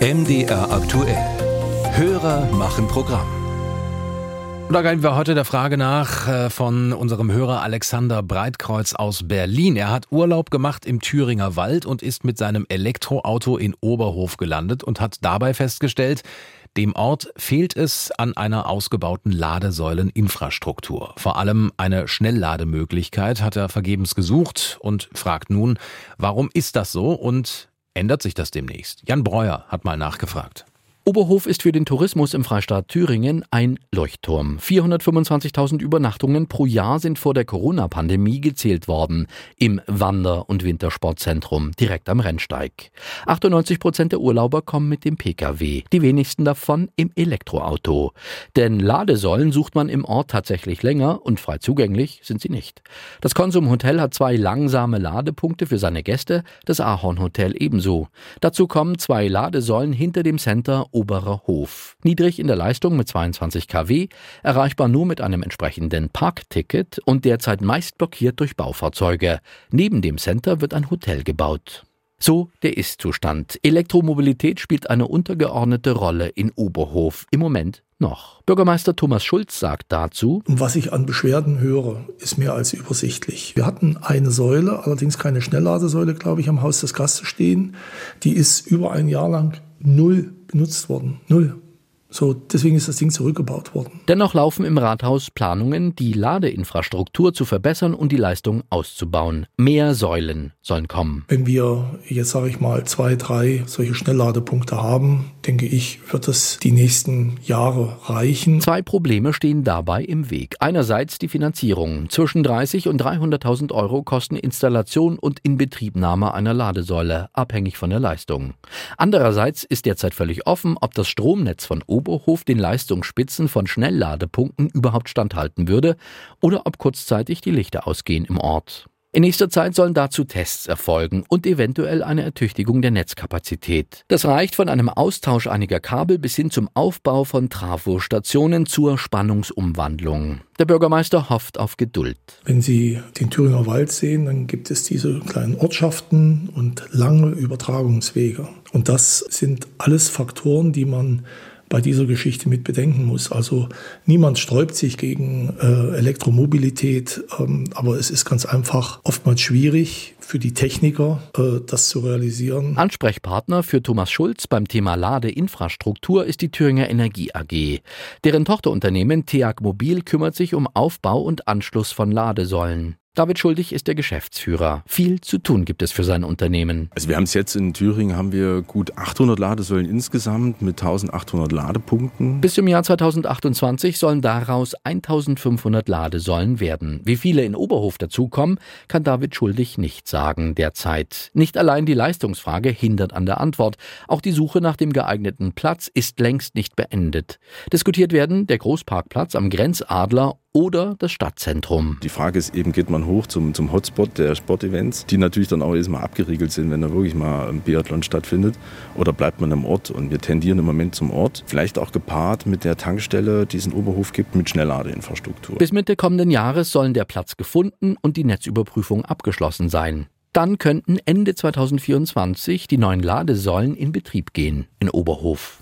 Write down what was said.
MDR aktuell. Hörer machen Programm. Und da gehen wir heute der Frage nach äh, von unserem Hörer Alexander Breitkreuz aus Berlin. Er hat Urlaub gemacht im Thüringer Wald und ist mit seinem Elektroauto in Oberhof gelandet und hat dabei festgestellt, dem Ort fehlt es an einer ausgebauten Ladesäuleninfrastruktur. Vor allem eine Schnelllademöglichkeit hat er vergebens gesucht und fragt nun, warum ist das so und ändert sich das demnächst? Jan Breuer hat mal nachgefragt. Oberhof ist für den Tourismus im Freistaat Thüringen ein Leuchtturm. 425.000 Übernachtungen pro Jahr sind vor der Corona-Pandemie gezählt worden im Wander- und Wintersportzentrum direkt am Rennsteig. 98 Prozent der Urlauber kommen mit dem Pkw, die wenigsten davon im Elektroauto. Denn Ladesäulen sucht man im Ort tatsächlich länger und frei zugänglich sind sie nicht. Das Konsum Hotel hat zwei langsame Ladepunkte für seine Gäste, das Ahorn Hotel ebenso. Dazu kommen zwei Ladesäulen hinter dem Center Oberer Hof. Niedrig in der Leistung mit 22 kW, erreichbar nur mit einem entsprechenden Parkticket und derzeit meist blockiert durch Baufahrzeuge. Neben dem Center wird ein Hotel gebaut. So der Ist-Zustand. Elektromobilität spielt eine untergeordnete Rolle in Oberhof im Moment noch. Bürgermeister Thomas Schulz sagt dazu, Was ich an Beschwerden höre, ist mehr als übersichtlich. Wir hatten eine Säule, allerdings keine Schnellladesäule, glaube ich, am Haus des Gastes stehen. Die ist über ein Jahr lang null benutzt worden. Null. So, deswegen ist das Ding zurückgebaut worden. Dennoch laufen im Rathaus Planungen, die Ladeinfrastruktur zu verbessern und die Leistung auszubauen. Mehr Säulen sollen kommen. Wenn wir jetzt, sage ich mal, zwei, drei solche Schnellladepunkte haben, denke ich, wird es die nächsten Jahre reichen. Zwei Probleme stehen dabei im Weg. Einerseits die Finanzierung. Zwischen 30 und 300.000 Euro kosten Installation und Inbetriebnahme einer Ladesäule, abhängig von der Leistung. Andererseits ist derzeit völlig offen, ob das Stromnetz von Oberhof den Leistungsspitzen von Schnellladepunkten überhaupt standhalten würde oder ob kurzzeitig die Lichter ausgehen im Ort. In nächster Zeit sollen dazu Tests erfolgen und eventuell eine Ertüchtigung der Netzkapazität. Das reicht von einem Austausch einiger Kabel bis hin zum Aufbau von Trafostationen zur Spannungsumwandlung. Der Bürgermeister hofft auf Geduld. Wenn Sie den Thüringer Wald sehen, dann gibt es diese kleinen Ortschaften und lange Übertragungswege. Und das sind alles Faktoren, die man bei dieser Geschichte mit bedenken muss. Also niemand sträubt sich gegen äh, Elektromobilität, ähm, aber es ist ganz einfach oftmals schwierig für die Techniker, äh, das zu realisieren. Ansprechpartner für Thomas Schulz beim Thema Ladeinfrastruktur ist die Thüringer Energie AG. Deren Tochterunternehmen TEAG Mobil kümmert sich um Aufbau und Anschluss von Ladesäulen. David Schuldig ist der Geschäftsführer. Viel zu tun gibt es für sein Unternehmen. Also wir haben es jetzt in Thüringen haben wir gut 800 Ladesäulen insgesamt mit 1800 Ladepunkten. Bis zum Jahr 2028 sollen daraus 1500 Ladesäulen werden. Wie viele in Oberhof dazukommen, kann David Schuldig nicht sagen derzeit. Nicht allein die Leistungsfrage hindert an der Antwort. Auch die Suche nach dem geeigneten Platz ist längst nicht beendet. Diskutiert werden der Großparkplatz am Grenzadler oder das Stadtzentrum. Die Frage ist eben, geht man hoch zum, zum Hotspot der Sportevents, die natürlich dann auch erstmal abgeriegelt sind, wenn da wirklich mal ein Biathlon stattfindet, oder bleibt man am Ort und wir tendieren im Moment zum Ort, vielleicht auch gepaart mit der Tankstelle, die es in Oberhof gibt, mit Schnellladeinfrastruktur. Bis Mitte kommenden Jahres sollen der Platz gefunden und die Netzüberprüfung abgeschlossen sein. Dann könnten Ende 2024 die neuen Ladesäulen in Betrieb gehen in Oberhof.